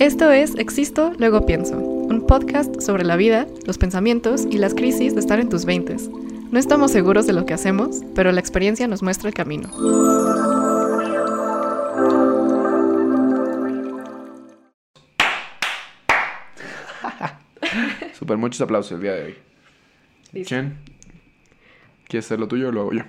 Esto es Existo, luego pienso, un podcast sobre la vida, los pensamientos y las crisis de estar en tus 20. No estamos seguros de lo que hacemos, pero la experiencia nos muestra el camino. Super, muchos aplausos el día de hoy. Listo. Chen, ¿quieres hacer lo tuyo o lo hago yo?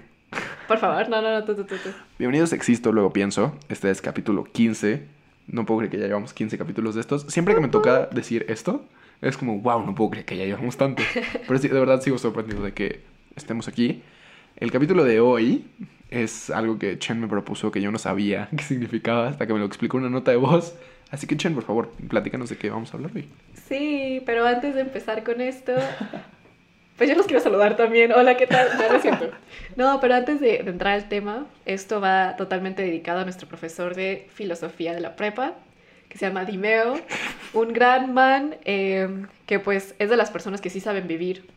Por favor, no, no, no, tú, tú. tú. Bienvenidos a Existo, luego pienso. Este es capítulo 15. No puedo creer que ya llevamos 15 capítulos de estos. Siempre que me toca decir esto, es como, wow, no puedo creer que ya llevamos tanto. Pero sí, de verdad sigo sorprendido de que estemos aquí. El capítulo de hoy es algo que Chen me propuso que yo no sabía qué significaba hasta que me lo explicó una nota de voz. Así que Chen, por favor, platícanos de qué vamos a hablar hoy. Sí, pero antes de empezar con esto, pues yo los quiero saludar también. Hola, ¿qué tal? No, es cierto. No, pero antes de, de entrar al tema, esto va totalmente dedicado a nuestro profesor de filosofía de la prepa, que se llama Dimeo, un gran man eh, que pues es de las personas que sí saben vivir.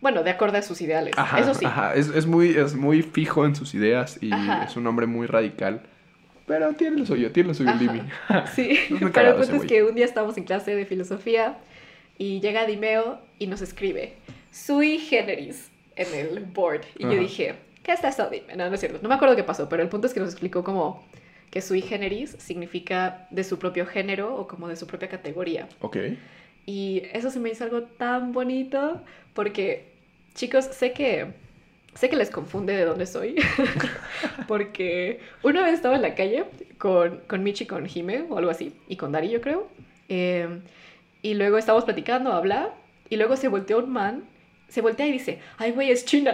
Bueno, de acuerdo a sus ideales. Ajá, Eso sí. ajá. Es, es muy, es muy fijo en sus ideas y Ajá. es un hombre muy radical. Pero tiene lo suyo, tiene lo suyo. Sí, pero el punto es que un día estábamos en clase de filosofía y llega Dimeo y nos escribe sui generis en el board. Y yo dije, ¿qué es eso, Dime? No, no es cierto. No me acuerdo qué pasó, pero el punto es que nos explicó como que sui generis significa de su propio género o como de su propia categoría. Ok. Y eso se me hizo algo tan bonito porque, chicos, sé que, sé que les confunde de dónde soy. porque una vez estaba en la calle con, con Michi, con Jime o algo así, y con Dari, yo creo. eh, y luego estábamos platicando, habla, y luego se volteó un man, se voltea y dice, ay, güey, es China.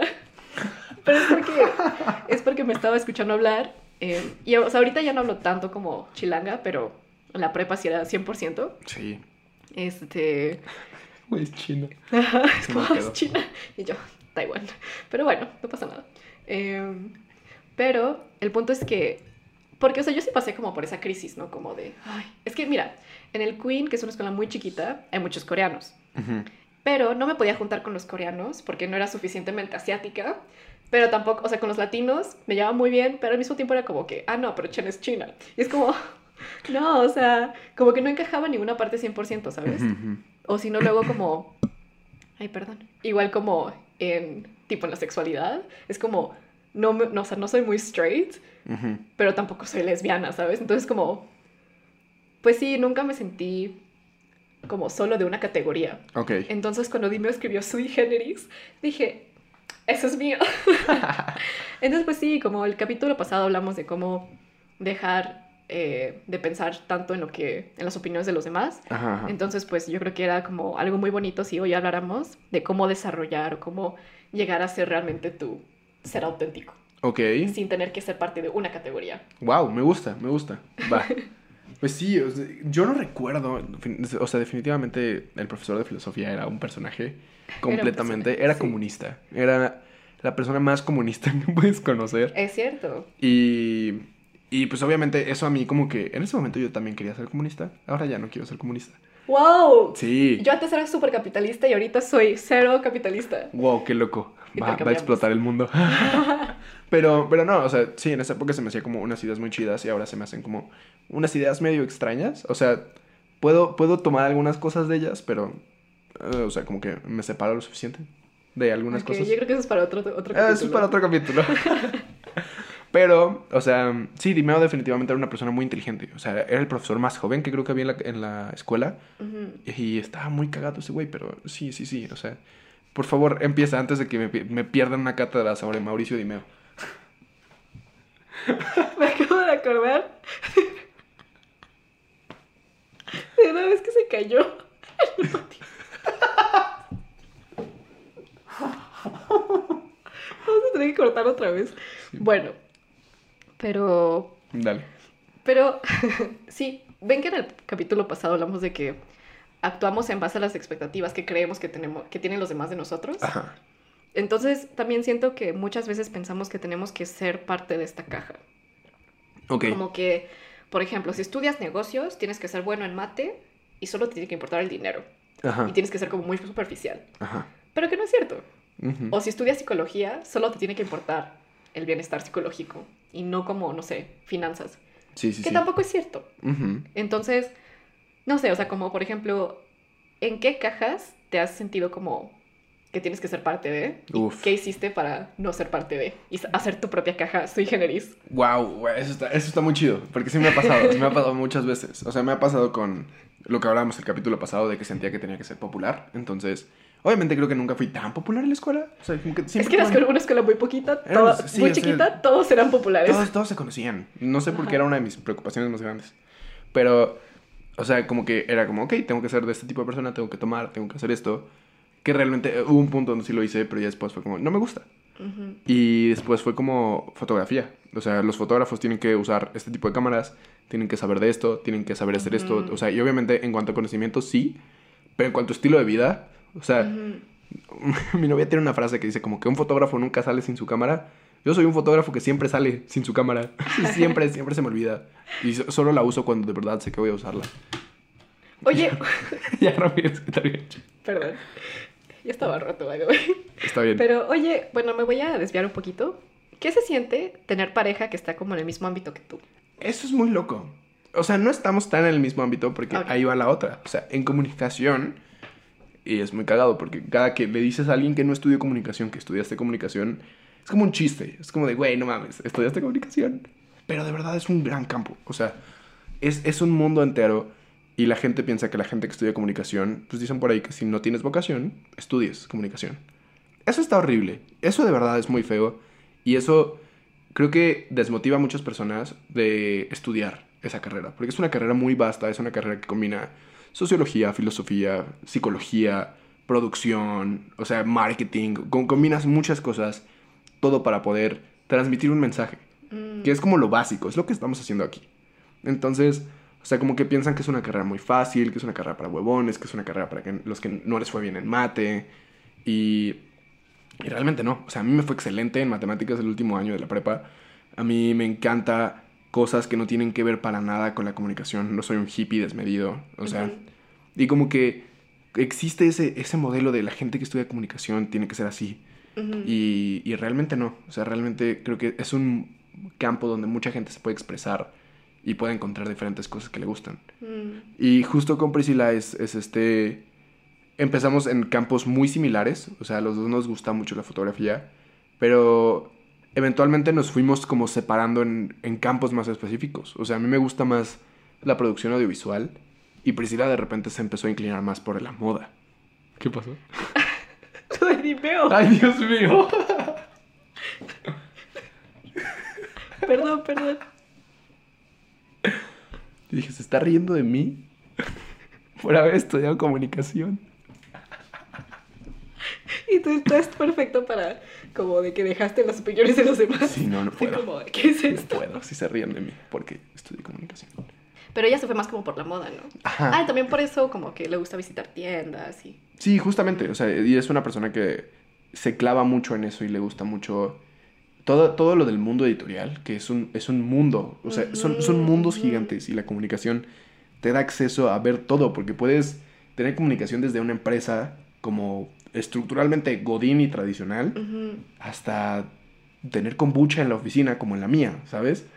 Pero es porque, es porque me estaba escuchando hablar. eh, y o sea, ahorita ya no hablo tanto como chilanga, pero en la prepa sí era 100%. Sí. Este. Güey, es chino. es Se como es. China. Y yo, Taiwán. Pero bueno, no pasa nada. Em, pero el punto es que. Porque, o sea, yo sí pasé como por esa crisis, ¿no? Como de. Ay, es que mira, en el Queen, que es una escuela muy chiquita, hay muchos coreanos. Ujú. Pero no me podía juntar con los coreanos porque no era suficientemente asiática. Pero tampoco, o sea, con los latinos me llevaba muy bien, pero al mismo tiempo era como que, ah, no, pero Chen es China. Y es como, no, o sea, como que no encajaba en ninguna parte 100%, ¿sabes? O si no, luego como... Ay, perdón. Igual como en... Tipo en la sexualidad. Es como... No, no, o sea, no soy muy straight, pero tampoco soy lesbiana, ¿sabes? Entonces como... Pues sí, nunca me sentí como solo de una categoría. Ok. Entonces cuando Dimeo escribió sui generis, dije, eso es mío. Entonces pues sí, como el capítulo pasado hablamos de cómo dejar eh, de pensar tanto en lo que, en las opiniones de los demás. Ajá, ajá. Entonces, pues yo creo que era como algo muy bonito si hoy habláramos de cómo desarrollar o cómo llegar a ser realmente tu ser auténtico, Ok. sin tener que ser parte de una categoría. Wow, me gusta, me gusta. Va. Pues sí, o sea, yo no recuerdo, o sea, definitivamente el profesor de filosofía era un personaje completamente, era, sí. comunista, era la persona más comunista que puedes conocer. Es cierto. Y, y pues obviamente eso a mí como que en ese momento yo también quería ser comunista, ahora ya no quiero ser comunista. ¡Wow! Sí. Yo antes era súper capitalista y ahorita soy cero capitalista. Wow, qué loco. Va, va a explotar el mundo. pero, pero no, o sea, sí, en esa época se me hacía como unas ideas muy chidas y ahora se me hacen como unas ideas medio extrañas. O sea, puedo, puedo tomar algunas cosas de ellas, pero, eh, o sea, como que me separo lo suficiente de algunas Ok, cosas. Yo creo que eso es para otro, otro Ah, eso es para otro capítulo. Pero, o sea, sí, Dimeo definitivamente era una persona muy inteligente. O sea, era el profesor más joven que creo que había en la, en la escuela. Y estaba muy cagado ese güey, pero sí, sí, sí. O sea, por favor, empieza antes de que me, me pierdan una cátedra sobre Mauricio Dimeo. Me acabo de acordar de una vez que se cayó. en el patio. Vamos a tener que cortar otra vez. Bueno, pero Dale. Pero sí, ven que en el capítulo pasado hablamos de que actuamos en base a las expectativas que creemos que tenemos, que tienen los demás de nosotros. Ajá. Entonces, también siento que muchas veces pensamos que tenemos que ser parte de esta caja. Como que, por ejemplo, si estudias negocios, tienes que ser bueno en mate y solo te tiene que importar el dinero. Ajá. Y tienes que ser como muy superficial. Ajá. Pero que no es cierto. Ujú. O si estudias psicología, solo te tiene que importar el bienestar psicológico y no como, no sé, finanzas. Sí, sí, que sí. tampoco es cierto. Ujú. Entonces, no sé, o sea, como por ejemplo, ¿en qué cajas te has sentido como que tienes que ser parte de? ¿Y Uf. ¿Qué hiciste para no ser parte de? Y hacer tu propia caja sui generis. Wow, eso está, eso está muy chido, porque sí me ha pasado, me ha pasado muchas veces. O sea, me ha pasado con lo que hablábamos el capítulo pasado de que sentía que tenía que ser popular. Entonces, obviamente creo que nunca fui tan popular en la escuela. O sea, como que Es que eras tuve- con una escuela muy poquita, Éramos- toda- sí, muy o sea, chiquita, todos eran populares. todos, todos se conocían. No sé por qué Ajá. era una de mis preocupaciones más grandes. Pero, o sea, como que era como, ok, tengo que ser de este tipo de persona, tengo que tomar, tengo que hacer esto. Que realmente eh, hubo un punto donde sí lo hice, pero ya después fue como, no me gusta. Y después fue como fotografía. O sea, los fotógrafos tienen que usar este tipo de cámaras, tienen que saber de esto, tienen que saber hacer esto. O sea, y obviamente en cuanto a conocimiento sí, pero en cuanto a estilo de vida, o sea, Ujú. mi novia tiene una frase que dice como que un fotógrafo nunca sale sin su cámara. Yo soy un fotógrafo que siempre sale sin su cámara. siempre, siempre se me olvida. Y so- solo la uso cuando de verdad sé que voy a usarla. Oye, ya, Ramírez, está bien. perdón. Ya estaba roto, by the way. Está bien. Pero oye, bueno, me voy a desviar un poquito. ¿Qué se siente tener pareja que está como en el mismo ámbito que tú? Eso es muy loco. O sea, no estamos tan en el mismo ámbito porque ahí va la otra. O sea, en comunicación, y es muy cagado porque cada que le dices a alguien que no estudió comunicación, que estudiaste comunicación, es como un chiste. Es como de, güey, no mames, estudiaste comunicación. Pero de verdad es un gran campo. O sea, es, es un mundo entero y la gente piensa que la gente que estudia comunicación, pues dicen por ahí que si no tienes vocación, estudies comunicación. Eso está horrible. Eso de verdad es muy feo. Y eso creo que desmotiva a muchas personas de estudiar esa carrera. Porque es una carrera muy vasta, es una carrera que combina sociología, filosofía, psicología, producción, o sea, marketing. com- combinas muchas cosas, todo para poder transmitir un mensaje. Mm, Que es como lo básico, es lo que estamos haciendo aquí. Entonces, sea, como que piensan que es una carrera muy fácil, que es una carrera para huevones, que es una carrera para que los que no les fue bien en mate. Y, y realmente no. O sea, a mí me fue excelente en matemáticas el último año de la prepa. A mí me encanta cosas que no tienen que ver para nada con la comunicación. No soy un hippie desmedido. O sea, y como que existe ese, ese modelo de la gente que estudia comunicación tiene que ser así. Y, y realmente no. O sea, realmente creo que es un campo donde mucha gente se puede expresar y puede encontrar diferentes cosas que le gustan. Mm, Y justo con Priscila es, es este... Empezamos en campos muy similares, o sea, a los dos nos gusta mucho la fotografía, pero eventualmente nos fuimos como separando en, en campos más específicos. O sea, a mí me gusta más la producción audiovisual y Priscila de repente se empezó a inclinar más por la moda. ¿Qué pasó? Ay, ni veo. ¡Ay, Dios mío! Perdón, perdón. Y dije, ¿se está riendo de mí? Por haber estudiado comunicación. Y tú estás perfecto para como de que dejaste las opiniones de los demás. Sí, no, no puedo. como, ¿qué es No esto? puedo, si se ríen de mí, porque estudié comunicación. Pero ella se fue más como por la moda, ¿no? Ajá. Ah, y también por eso como que le gusta visitar tiendas y... Sí, justamente, o sea, y es una persona que se clava mucho en eso y le gusta mucho todo, todo lo del mundo editorial, que es un, es un mundo, o sea, son, son mundos gigantes y la comunicación te da acceso a ver todo, porque puedes tener comunicación desde una empresa como estructuralmente godín y tradicional, hasta tener kombucha en la oficina como en la mía, ¿sabes?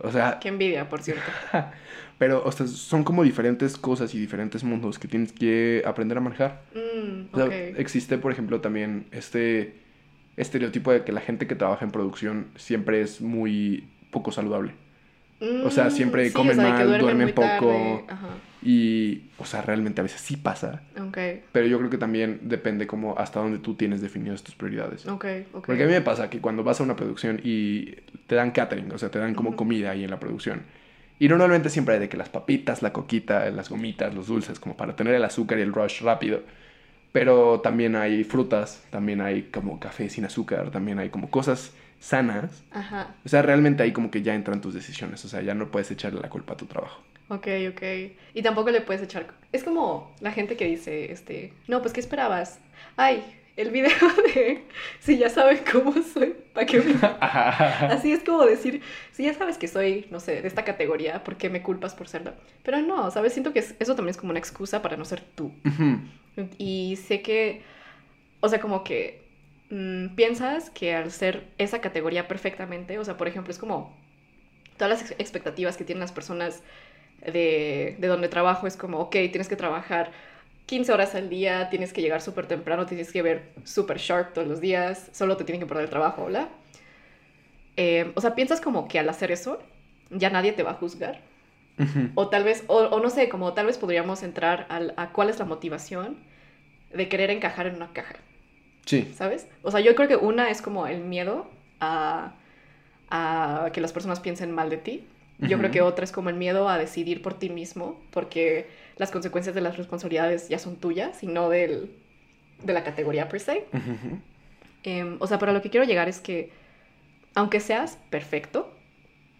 O sea, Qué envidia, por cierto. pero o sea, son como diferentes cosas y diferentes mundos que tienes que aprender a manejar. Mm, O sea, existe, por ejemplo, también este estereotipo de que la gente que trabaja en producción siempre es muy poco saludable. o sea, siempre Mm, comen de que mal, duermen poco. Y, o sea, realmente a veces sí pasa. Ok, Pero yo creo que también depende como hasta dónde tú tienes definidas tus prioridades. Porque a mí me pasa que cuando vas a una producción y te dan catering, o sea, te dan como comida ahí en la producción. Y normalmente siempre hay de que las papitas, la coquita, las gomitas, los dulces, como para tener el azúcar y el rush rápido. Pero también hay frutas, también hay como café sin azúcar, también hay como cosas sanas. Ajá, O sea, realmente ahí como que ya entran tus decisiones. O sea, ya no puedes echarle la culpa a tu trabajo. ok, ok. Y tampoco le puedes echar... Es como la gente que dice, este... No, pues, ¿qué esperabas? Ay, el video de... Si ya saben cómo soy, ¿para qué me... Así es como decir, si ya sabes que soy, no sé, de esta categoría, ¿por qué me culpas por serlo? Pero no, ¿sabes? Siento que es- eso también es como una excusa para no ser tú. Y sé que, o sea, como que mm, piensas que al ser esa categoría perfectamente, o sea, por ejemplo, es como todas las ex- expectativas que tienen las personas de, de donde trabajo es como, ok, tienes que trabajar 15 horas al día, tienes que llegar súper temprano, tienes que ver súper sharp todos los días, solo te tienen que poner el trabajo, ¿hola? Eh, o sea, piensas como que al hacer eso ya nadie te va a juzgar. O tal vez, o, o no sé, como tal vez podríamos entrar al- a cuál es la motivación de querer encajar en una caja, Sí, ¿sabes? O sea, yo creo que una es como el miedo a, a que las personas piensen mal de ti. Yo creo que otra es como el miedo a decidir por ti mismo, porque las consecuencias de las responsabilidades ya son tuyas y no del, de la categoría per se. Em, o sea, pero a lo que quiero llegar es que, aunque seas perfecto,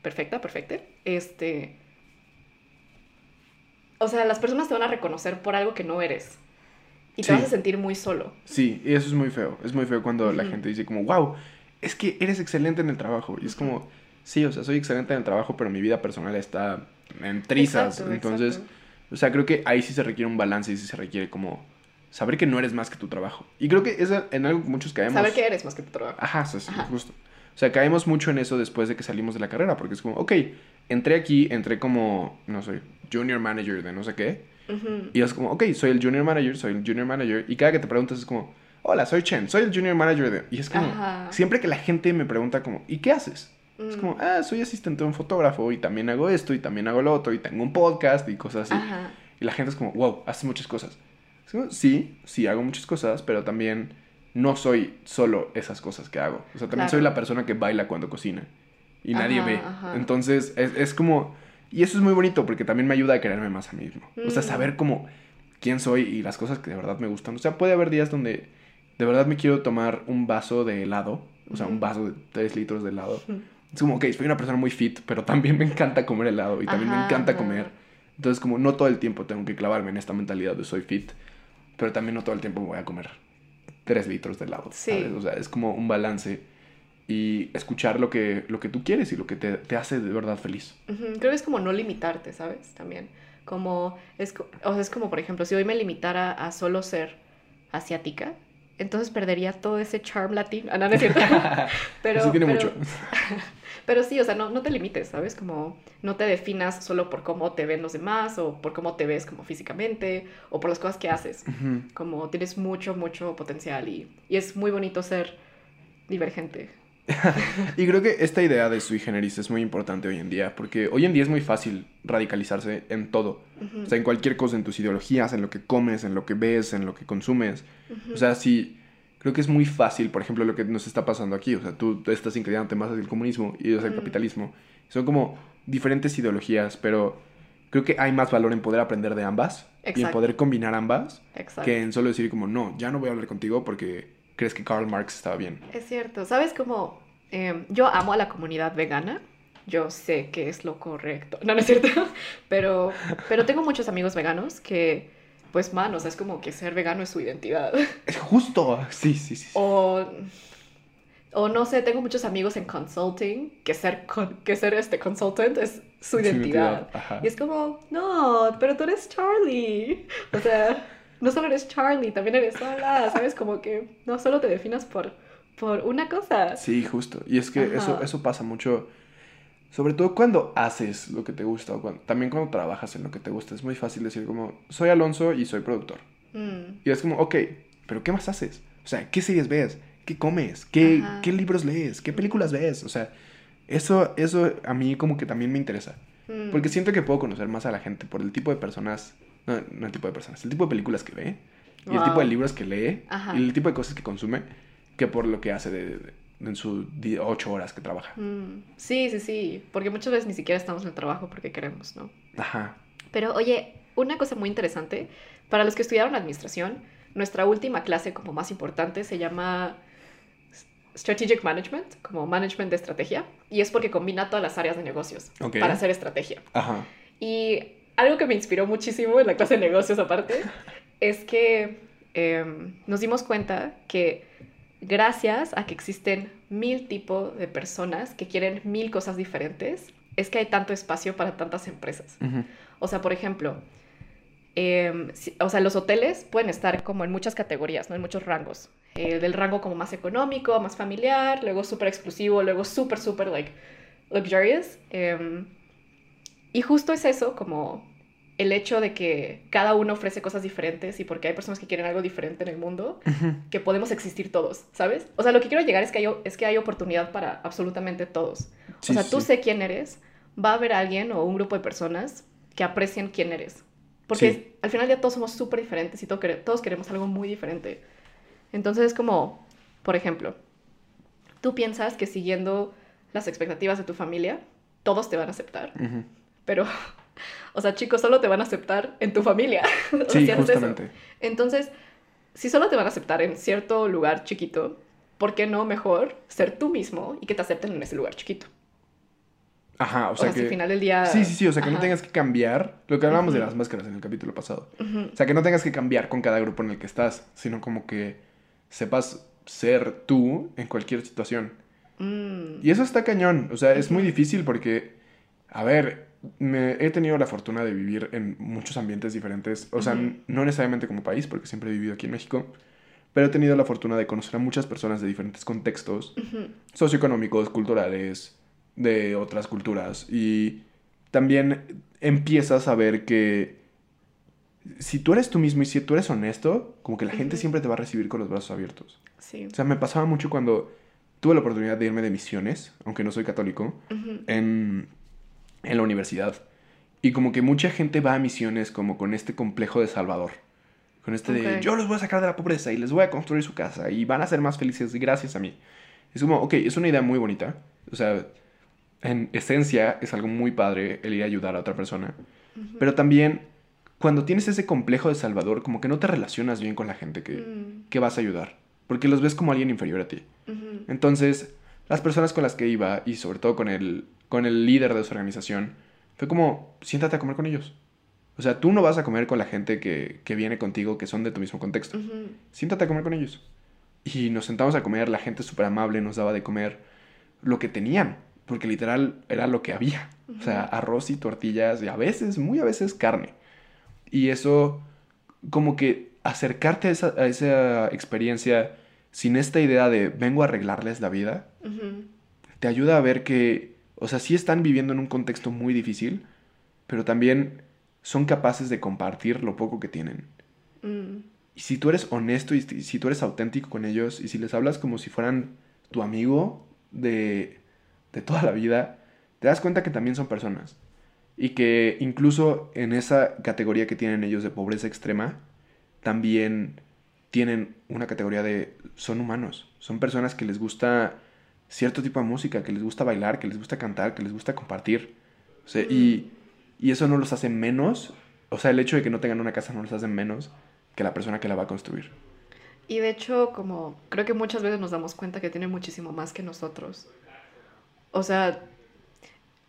perfecta, perfecta, este. O sea, las personas te van a reconocer por algo que no eres. Y te Sí. vas a sentir muy solo. Sí, y eso es muy feo. Es muy feo cuando la gente dice como, wow, es que eres excelente en el trabajo. Y es como, sí, o sea, soy excelente en el trabajo, pero mi vida personal está en trizas. Exacto, Entonces, exacto. o sea, creo que ahí sí se requiere un balance y sí se requiere como saber que no eres más que tu trabajo. Y creo que es en algo que muchos caemos. Saber que eres más que tu trabajo. Ajá, sí, Ajá. justo. O sea, caemos mucho en eso después de que salimos de la carrera, porque es como, ok, entré aquí, entré como, no sé, junior manager de no sé qué. Y es como, ok, soy el junior manager, soy el junior manager. Y cada que te preguntas es como, hola, soy Chen, soy el junior manager de... Y es como, Ajá. siempre que la gente me pregunta como, ¿y qué haces? Es Mm. como, ah, soy asistente de un fotógrafo y también hago esto y también hago lo otro y tengo un podcast y cosas así. Ajá. Y la gente es como, wow, haces muchas cosas. Como, sí, sí, hago muchas cosas, pero también no soy solo esas cosas que hago. O sea, también Claro. soy la persona que baila cuando cocina y nadie Ajá, ve. ajá. Entonces, es, es como... Y eso es muy bonito porque también me ayuda a quererme más a mí mismo. O sea, Mm. saber como quién soy y las cosas que de verdad me gustan. O sea, puede haber días donde de verdad me quiero tomar un vaso de helado. O sea, un Ujú. vaso de 3 litros de helado. Ujú. Es como, ok, soy una persona muy fit, pero también me encanta comer helado y también me Ajá, encanta ajá. comer. Entonces, como no todo el tiempo tengo que clavarme en esta mentalidad de soy fit, pero también no todo el tiempo me voy a comer 3 litros de helado. Sí. ¿sabes? O sea, es como un balance y escuchar lo que, lo que tú quieres y lo que te, te hace de verdad feliz. Creo que es como no limitarte, ¿sabes? También. Como, es, o sea, es como, por ejemplo, si hoy me limitara a solo ser asiática, entonces perdería todo ese charm latino. Ah, no, no es cierto. pero, Eso tiene pero- mucho. Pero sí, o sea, no, no te limites, ¿sabes? Como no te definas solo por cómo te ven los demás o por cómo te ves como físicamente o por las cosas que haces. Como tienes mucho, mucho potencial y, y es muy bonito ser divergente. Y creo que esta idea de sui generis es muy importante hoy en día, porque hoy en día es muy fácil radicalizarse en todo. Ujú, O sea, en cualquier cosa, en tus ideologías, en lo que comes, en lo que ves, en lo que consumes. ujú. O sea, sí, creo que es muy fácil, por ejemplo, lo que nos está pasando aquí. O sea, tú estás inclinándote más hacia el comunismo y hacia el capitalismo. Son como diferentes ideologías, pero creo que hay más valor en poder aprender de ambas y en Exacto. poder combinar ambas Exacto. que en solo decir como, no, ya no voy a hablar contigo porque crees que Karl Marx estaba bien. Es cierto, ¿sabes cómo? Em, yo amo a la comunidad vegana, yo sé que es lo correcto, no, no es cierto, pero, pero tengo muchos amigos veganos que, pues, man, o sea, es como que ser vegano es su identidad. Es justo. Sí, sí, sí. O, o no sé, tengo muchos amigos en consulting que ser, con- que ser este consultant es su Su identidad. Y es como, no, pero tú eres Charlie. O sea, no solo eres Charlie, también eres sola, ¿sabes? Como que no solo te definas por, por una cosa. Sí, justo. Y es que Ajá. eso, eso pasa mucho, sobre todo cuando haces lo que te gusta o cuando- también cuando trabajas en lo que te gusta. Es muy fácil decir como, soy Alonso y soy productor. Mm, Y es como, ok, pero ¿qué más haces? O sea, ¿qué series ves? ¿Qué comes? ¿Qué, qué libros lees? ¿Qué películas ves? O sea, eso, eso a mí como que también me interesa. mm. Porque siento que puedo conocer más a la gente por el tipo de personas, no, no el tipo de personas, el tipo de películas que ve y el Wow. tipo de libros que lee Ajá. y el tipo de cosas que consume que por lo que hace de, de- en sus ocho horas que trabaja. Mm, Sí, sí, sí, porque muchas veces ni siquiera estamos en el trabajo porque queremos, ¿no? Ajá. Pero oye, una cosa muy interesante, para los que estudiaron administración, nuestra última clase como más importante se llama Strategic Management, como management de estrategia, y es porque combina todas las áreas de negocios para hacer estrategia. Ajá. Y algo que me inspiró muchísimo en la clase de negocios aparte, es que em, nos dimos cuenta que gracias a que existen mil tipos de personas que quieren mil cosas diferentes, es que hay tanto espacio para tantas empresas. O sea, por ejemplo, em, si- o sea, los hoteles pueden estar como en muchas categorías, ¿no? En muchos rangos. Eh, del rango como más económico, más familiar, luego súper exclusivo, luego súper, súper, like, luxurious. em, Y justo es eso, como el hecho de que cada uno ofrece cosas diferentes y porque hay personas que quieren algo diferente en el mundo, que podemos existir todos, ¿sabes? O sea, lo que quiero llegar es que hay, es que hay oportunidad para absolutamente todos. o sea, tú sé quién eres, va a haber alguien o un grupo de personas que aprecien quién eres. Porque al final ya todos somos súper diferentes y todos queremos algo muy diferente. Entonces es como, por ejemplo, tú piensas que siguiendo las expectativas de tu familia, todos te van a aceptar. Pero o sea, chicos, solo te van a aceptar en tu familia. Sí, justamente. Entonces, si solo te van a aceptar en cierto lugar chiquito, ¿por qué no mejor ser tú mismo y que te acepten en ese lugar chiquito? Ajá, o sea, que... al final del día... Sí, sí, sí, o sea, que no tengas que cambiar, lo que hablábamos de las máscaras en el capítulo pasado. O sea, que no tengas que cambiar con cada grupo en el que estás, sino como que sepas ser tú en cualquier situación. Mm. Y eso está cañón, o sea, es muy difícil porque, a ver, me, he tenido la fortuna de vivir en muchos ambientes diferentes, o sea, no necesariamente como país, porque siempre he vivido aquí en México, pero he tenido la fortuna de conocer a muchas personas de diferentes contextos, socioeconómicos, culturales, de otras culturas, y también empiezas a ver que si tú eres tú mismo y si tú eres honesto, como que la gente siempre te va a recibir con los brazos abiertos. Sí. O sea, me pasaba mucho cuando tuve la oportunidad de irme de misiones, aunque no soy católico, en en la universidad. Y como que mucha gente va a misiones como con este complejo de Salvador. Con este de yo los voy a sacar de la pobreza y les voy a construir su casa y van a ser más felices gracias a mí. Es como, ok, es una idea muy bonita. O sea, en esencia es algo muy padre el ir a ayudar a otra persona. Pero también cuando tienes ese complejo de Salvador, como que no te relacionas bien con la gente que, mm. que vas a ayudar. Porque los ves como alguien inferior a ti. Entonces, las personas con las que iba y sobre todo con el con el líder de su organización, fue como, siéntate a comer con ellos. O sea, tú no vas a comer con la gente que, viene contigo, que son de tu mismo contexto. Siéntate a comer con ellos. Y nos sentamos a comer, la gente súper amable nos daba de comer lo que tenían, porque literal era lo que había. O sea, arroz y tortillas y a veces, muy a veces carne. Y eso, como que acercarte a esa, a esa experiencia sin esta idea de vengo a arreglarles la vida, te ayuda a ver que o sea, sí están viviendo en un contexto muy difícil, pero también son capaces de compartir lo poco que tienen. Mm. Y si tú eres honesto y si tú eres auténtico con ellos y si les hablas como si fueran tu amigo de, de toda la vida, te das cuenta que también son personas. Y que incluso en esa categoría que tienen ellos de pobreza extrema, también tienen una categoría de son humanos. Son personas que les gusta cierto tipo de música, que les gusta bailar, que les gusta cantar, que les gusta compartir. O sea, y, y, eso no los hace menos, o sea, el hecho de que no tengan una casa no los hace menos que la persona que la va a construir. Y de hecho, como creo que muchas veces nos damos cuenta que tienen muchísimo más que nosotros. O sea,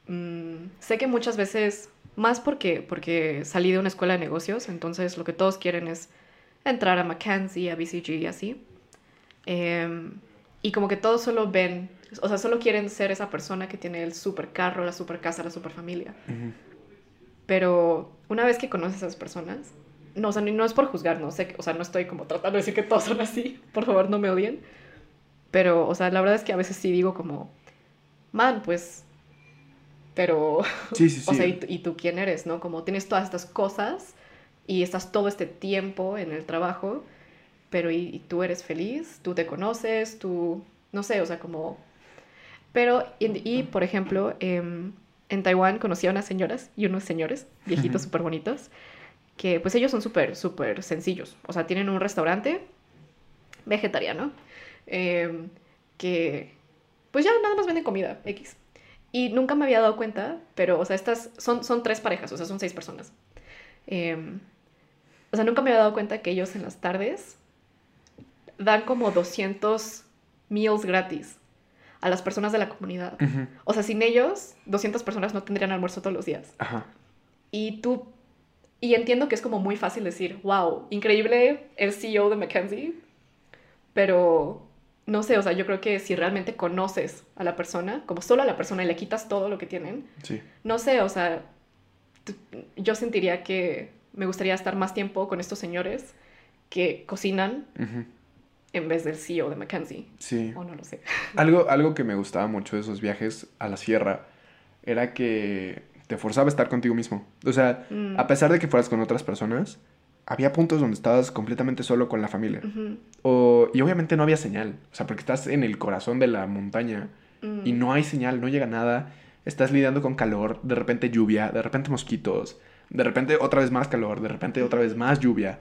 mm, sé que muchas veces, más porque, porque salí de una escuela de negocios, entonces lo que todos quieren es entrar a Mackenzie, a BCG y así. Eh, y como que todos solo ven, o sea, solo quieren ser esa persona que tiene el super carro, la super casa, la super familia. Pero una vez que conoces a esas personas, no, o sea, no es por juzgar, no sé, o sea, no estoy como tratando de decir que todos son así, por favor no me odien. Pero, o sea, la verdad es que a veces sí digo como, man, pues, pero, sí, sí, sí. o sea, ¿y, ¿y tú quién eres, no? Como tienes todas estas cosas y estás todo este tiempo en el trabajo pero ¿y, tú eres feliz? ¿Tú te conoces? ¿Tú, no sé, o sea, como... Pero, y, por ejemplo, em, en Taiwán conocí a unas señoras y unos señores, viejitos súper bonitos, que pues ellos son súper, súper sencillos. O sea, tienen un restaurante vegetariano, em, que pues ya nada más venden comida, X. Y nunca me había dado cuenta, pero, o sea, estas son, son tres parejas, o sea, son seis personas. Em, o sea, nunca me había dado cuenta que ellos en las tardes dan como 200 meals gratis a las personas de la comunidad. O sea, sin ellos, 200 personas no tendrían almuerzo todos los días. Y tú, y entiendo que es como muy fácil decir, wow, increíble el CEO de Mackenzie, pero no sé, o sea, yo creo que si realmente conoces a la persona, como solo a la persona y le quitas todo lo que tienen, no sé, o sea, yo sentiría que me gustaría estar más tiempo con estos señores que cocinan en vez del CEO de Mackenzie. Sí. O no lo sé. Algo, algo que me gustaba mucho de esos viajes a la sierra era que te forzaba a estar contigo mismo. O sea, Mm. a pesar de que fueras con otras personas, había puntos donde estabas completamente solo con la familia. O, y obviamente no había señal. O sea, porque estás en el corazón de la montaña Mm. y no hay señal, no llega nada. Estás lidiando con calor, de repente lluvia, de repente mosquitos, de repente otra vez más calor, de repente otra vez más lluvia.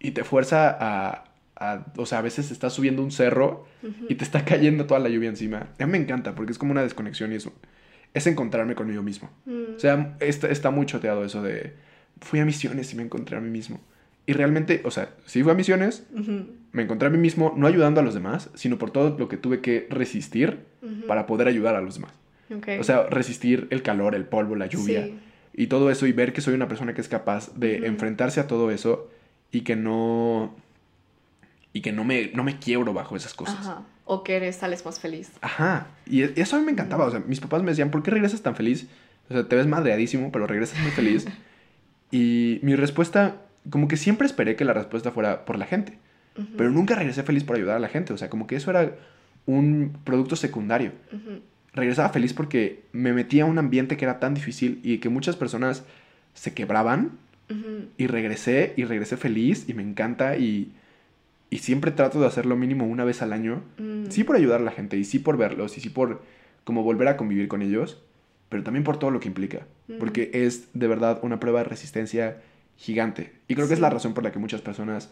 Y te fuerza a, a- o sea, a veces estás subiendo un cerro y te está cayendo toda la lluvia encima. A mí me encanta porque es como una desconexión y es, es encontrarme conmigo mismo. Mm. O sea, está, está muy choteado eso de fui a misiones y me encontré a mí mismo. Y realmente, o sea, sí fui a misiones, me encontré a mí mismo no ayudando a los demás, sino por todo lo que tuve que resistir para poder ayudar a los demás. Ok. O sea, resistir el calor, el polvo, la lluvia Sí. Y todo eso y ver que soy una persona que es capaz de enfrentarse a todo eso y que no y que no me no me quiebro bajo esas cosas. Ajá. Ajá. O que eres, sales más feliz. Y e- eso a mí me encantaba, o sea, mis papás me decían, "¿Por qué regresas tan feliz?" O sea, te ves madreadísimo, pero regresas muy feliz. y mi respuesta como que siempre esperé que la respuesta fuera por la gente. Pero nunca regresé feliz por ayudar a la gente. O sea, como que eso era un producto secundario. Ujú. Regresaba feliz porque me metía a un ambiente que era tan difícil y que muchas personas se quebraban. Y regresé y regresé feliz y me encanta y, y siempre trato de hacerlo mínimo una vez al año. Mm. Sí por ayudar a la gente y sí por verlos y sí por como volver a convivir con ellos. Pero también por todo lo que implica. Porque es de verdad una prueba de resistencia gigante. Y creo que es la razón por la que muchas personas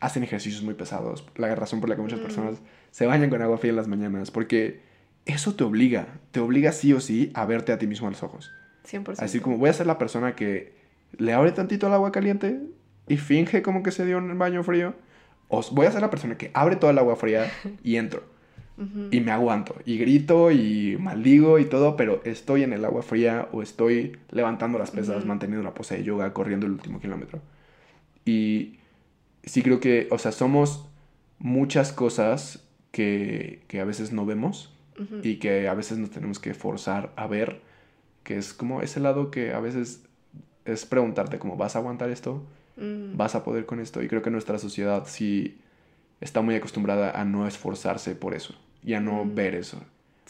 hacen ejercicios muy pesados. La razón por la que muchas Mm. personas se bañan con agua fría en las mañanas. Porque eso te obliga. Te obliga sí o sí a verte a ti mismo a los ojos. 100%. Así como voy a ser la persona que le abre tantito al agua caliente y finge como que se dio un baño frío. O voy a ser la persona que abre toda el agua fría y entro. Y me aguanto. Y grito y maldigo y todo, pero estoy en el agua fría o estoy levantando las pesas, manteniendo la pose de yoga, corriendo el último kilómetro. Y sí creo que, o sea, somos muchas cosas que, que a veces no vemos Y que a veces nos tenemos que forzar a ver, que es como ese lado que a veces es preguntarte como, ¿vas a aguantar esto? Mm. ¿Vas a poder con esto? Y creo que nuestra sociedad sí está muy acostumbrada a no esforzarse por eso y a no ver eso. O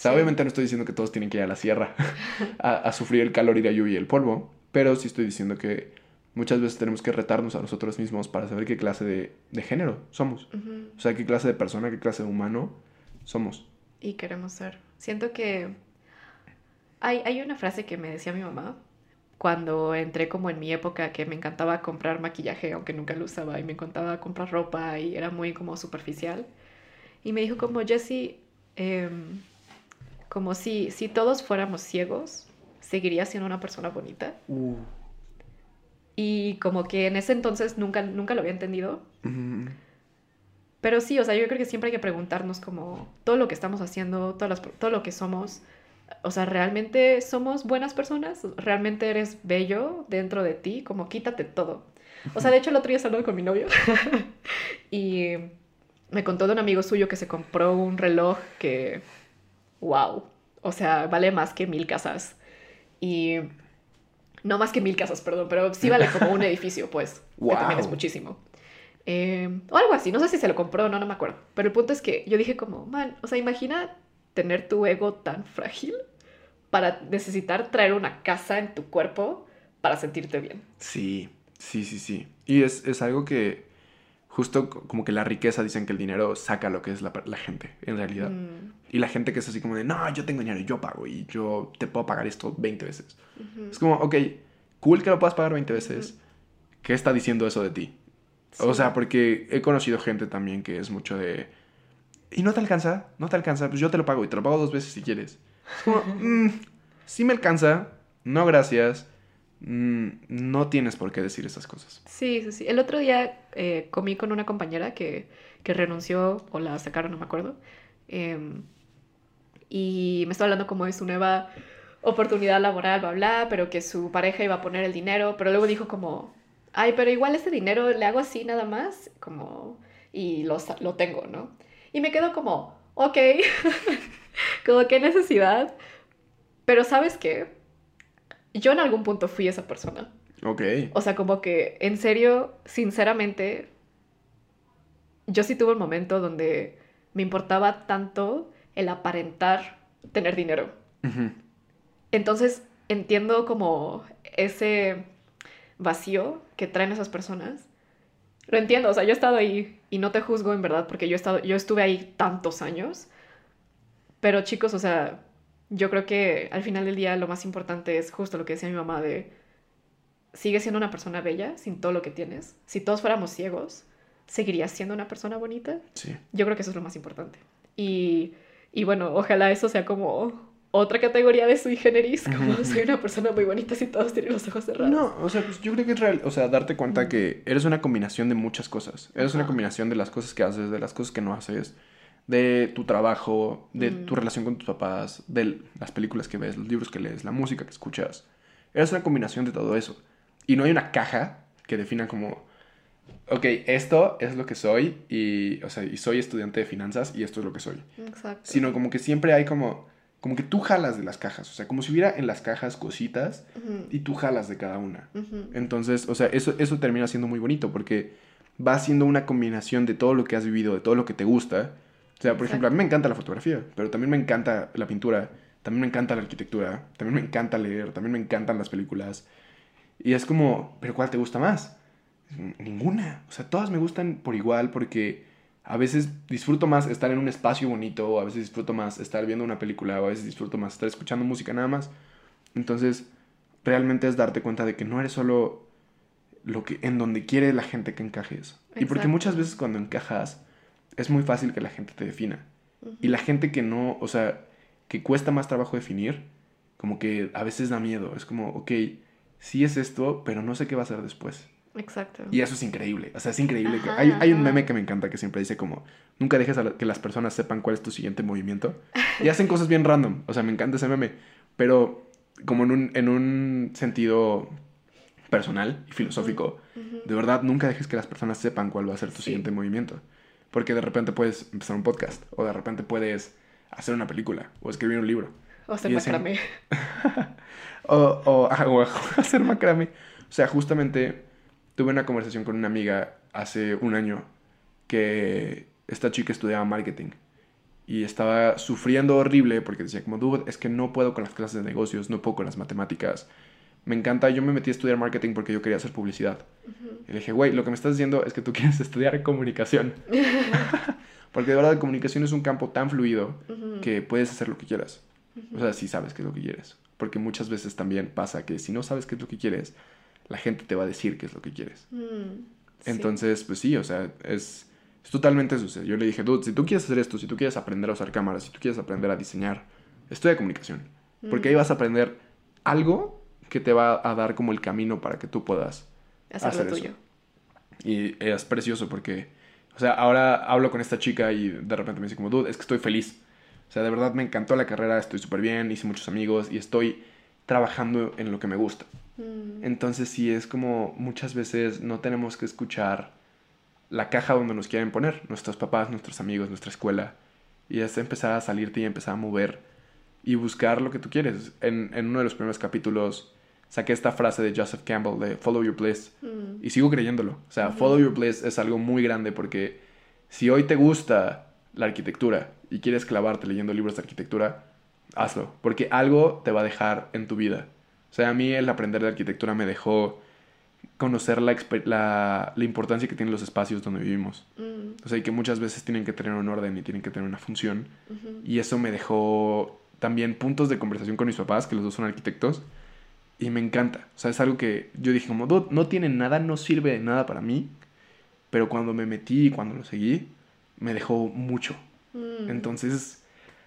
sea, Sí. obviamente no estoy diciendo que todos tienen que ir a la sierra a, a sufrir el calor y la lluvia y el polvo, pero sí estoy diciendo que muchas veces tenemos que retarnos a nosotros mismos para saber qué clase de, de género somos. O sea, qué clase de persona, qué clase de humano somos. Y queremos ser. Siento que hay, hay una frase que me decía mi mamá cuando entré como en mi época que me encantaba comprar maquillaje, aunque nunca lo usaba, y me encantaba comprar ropa y era muy como superficial. Y me dijo como, Jessie, em, como si, si todos fuéramos ciegos, seguiría siendo una persona bonita. Y como que en ese entonces nunca, nunca lo había entendido. Mm, Pero sí, o sea, yo creo que siempre hay que preguntarnos como todo lo que estamos haciendo, todas las- todo lo que somos. O sea, ¿realmente somos buenas personas? ¿Realmente eres bello dentro de ti? Como quítate todo. O sea, de hecho el otro día hablando con mi novio y me contó de un amigo suyo que se compró un reloj que, wow, o sea, vale más que mil casas. Y no más que mil casas, perdón, pero sí vale como un edificio, pues, que también es Wow. muchísimo. Eh, o algo así, no sé si se lo compró o no, no me acuerdo. Pero el punto es que yo dije como, man, o sea, imagina tener tu ego tan frágil para necesitar traer una casa en tu cuerpo para sentirte bien. Sí, sí, sí, sí. Y es, es algo que justo co- como que la riqueza dicen que el dinero saca lo que es la, la gente, en realidad. Mm, Y la gente que es así como de, no, yo tengo dinero y yo pago y yo te puedo pagar esto 20 veces. Es como, ok, cool que lo puedas pagar 20 veces. ¿Qué está diciendo eso de ti? O sea, porque he conocido gente también que es mucho de... ¿Y no te alcanza? ¿No te alcanza? Pues yo te lo pago y te lo pago dos veces si quieres. Es como, "Mm, sí me alcanza, no gracias, mm, no tienes por qué decir esas cosas. Sí, sí, sí. El otro día eh, comí con una compañera que, que renunció o la sacaron, no me acuerdo. Em, y me estaba hablando como de su nueva oportunidad laboral, bla, bla, pero que su pareja iba a poner el dinero, pero luego dijo como, ay, pero igual ese dinero le hago así nada más, como, y lo, lo tengo, ¿no? Y me quedo como, ok, como qué necesidad, pero ¿sabes qué? Yo en algún punto fui esa persona. Ok. O sea, como que, en serio, sinceramente, yo sí tuve un momento donde me importaba tanto el aparentar tener dinero. Entonces, entiendo como ese vacío que traen esas personas. Lo entiendo, o sea, yo he estado ahí y no te juzgo en verdad porque yo he estado, yo estuve ahí tantos años. Pero chicos, o sea, yo creo que al final del día lo más importante es justo lo que decía mi mamá de sigue siendo una persona bella sin todo lo que tienes. Si todos fuéramos ciegos, ¿seguirías siendo una persona bonita? Sí. Yo creo que eso es lo más importante. Y, y bueno, ojalá eso sea como otra categoría de sui generis, como soy una persona muy bonita si todos tienen los ojos cerrados. No, o sea, pues yo creo que es real, o sea, darte cuenta que eres una combinación de muchas cosas. Eres una combinación de las cosas que haces, de las cosas que no haces, de tu trabajo, de Mm. tu relación con tus papás, de las películas que ves, los libros que lees, la música que escuchas. Eres una combinación de todo eso. Y no hay una caja que defina como, ok, esto es lo que soy y, o sea, y soy estudiante de finanzas y esto es lo que soy. Exacto. Sino como que siempre hay como, como que tú jalas de las cajas, o sea, como si hubiera en las cajas cositas y tú jalas de cada una. Entonces, o sea, eso, eso termina siendo muy bonito porque va siendo una combinación de todo lo que has vivido, de todo lo que te gusta. O sea, por ejemplo, a mí me encanta la fotografía, pero también me encanta la pintura, también me encanta la arquitectura, también me encanta leer, también me encantan las películas. Y es como, ¿pero cuál te gusta más? Ninguna. O sea, todas me gustan por igual porque a veces disfruto más estar en un espacio bonito, o a veces disfruto más estar viendo una película, o a veces disfruto más estar escuchando música nada más. Entonces, realmente es darte cuenta de que no eres solo lo que en donde quiere la gente que encajes. Y porque Exacto. muchas veces cuando encajas es muy fácil que la gente te defina. Y la gente que no, o sea, que cuesta más trabajo definir, como que a veces da miedo. Es como, ok, sí es esto, pero no sé qué va a ser después. Exacto. Y eso es increíble. O sea, es increíble. que- hay, hay un meme que me encanta que siempre dice como, nunca dejes a la- que las personas sepan cuál es tu siguiente movimiento. Y hacen cosas bien random. O sea, me encanta ese meme. Pero como en un, en un sentido personal y filosófico, de verdad, nunca dejes que las personas sepan cuál va a ser tu Sí. siguiente movimiento. Porque de repente puedes empezar un podcast, o de repente puedes hacer una película, o escribir un libro, O hacer macramé. o, o, ah, o hacer macrame. O sea, justamente tuve una conversación con una amiga hace un año que esta chica estudiaba marketing y estaba sufriendo horrible porque decía como, dude, es que no puedo con las clases de negocios, no puedo con las matemáticas. Me encanta, yo me metí a estudiar marketing porque yo quería hacer publicidad. Y le dije, güey, lo que me estás diciendo es que tú quieres estudiar comunicación. porque de verdad, comunicación es un campo tan fluido que puedes hacer lo que quieras. O sea, si sabes qué es lo que quieres. Porque muchas veces también pasa que si no sabes qué es lo que quieres, la gente te va a decir qué es lo que quieres. Mm, sí. Entonces, pues sí, o sea, es, es totalmente eso. O sea, yo le dije, dude, si tú quieres hacer esto, si tú quieres aprender a usar cámaras, si tú quieres aprender a diseñar, estudia comunicación. Porque ahí Mm. vas a aprender algo que te va a dar como el camino para que tú puedas hacer hacer lo eso. tuyo. y es precioso porque, o sea, ahora hablo con esta chica y de repente me dice como, dude, es que estoy feliz. O sea, de verdad me encantó la carrera, estoy súper bien, hice muchos amigos y estoy trabajando en lo que me gusta. Mm, Entonces sí, es como muchas veces no tenemos que escuchar la caja donde nos quieren poner, nuestros papás, nuestros amigos, nuestra escuela. Y es empezar a salirte y empezar a mover y buscar lo que tú quieres. En, en uno de los primeros capítulos saqué esta frase de Joseph Campbell de Follow Your Bliss. mm, Y sigo creyéndolo. O sea. Follow Your Bliss es algo muy grande porque si hoy te gusta la arquitectura y quieres clavarte leyendo libros de arquitectura, hazlo. Porque algo te va a dejar en tu vida. O sea, a mí el aprender de arquitectura me dejó conocer la, la, la importancia que tienen los espacios donde vivimos. mm, O sea, y que muchas veces tienen que tener un orden y tienen que tener una función. Y eso me dejó también puntos de conversación con mis papás, que los dos son arquitectos. Y me encanta. O sea, es algo que yo dije como, "Dude, no tiene nada, no sirve de nada para mí. Pero cuando me metí y cuando lo seguí, me dejó mucho. Mm, Entonces,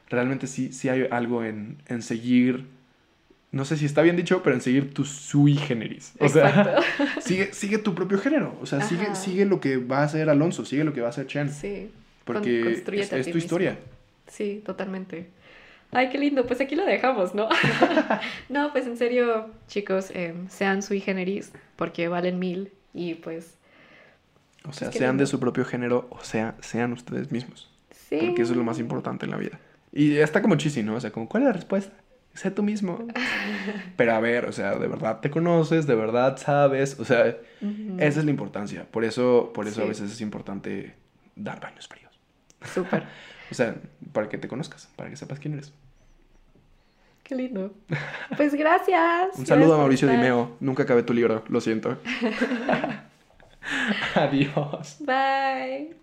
realmente sí, sí hay algo en, en seguir, no sé si está bien dicho, pero en seguir tu sui generis. O sea, sigue, sigue tu propio género. O sea, sigue, Ajá. sigue lo que va a hacer Alonso, sigue lo que va a hacer Chen. Sí. Porque Con- es, tu historia. Sí, totalmente. Ay, qué lindo. Pues aquí lo dejamos, ¿no? no, pues en serio, chicos, em, sean sui generis porque valen mil y pues O sea, qué sean de su propio género, o sea, sean ustedes mismos. sí. Porque eso es lo más importante en la vida. Y está como chisi, ¿no? O sea, como, ¿cuál es la respuesta? Sé tú mismo. Pero a ver, o sea, de verdad te conoces, de verdad sabes. O sea, esa es la importancia. Por eso, por eso a veces es importante dar baños fríos. Súper. O sea, para que te conozcas, para que sepas quién eres. Qué lindo. Pues gracias. Un saludo Gracias a Mauricio. Dimeo. Nunca acabé tu libro, lo siento. Adiós. Bye.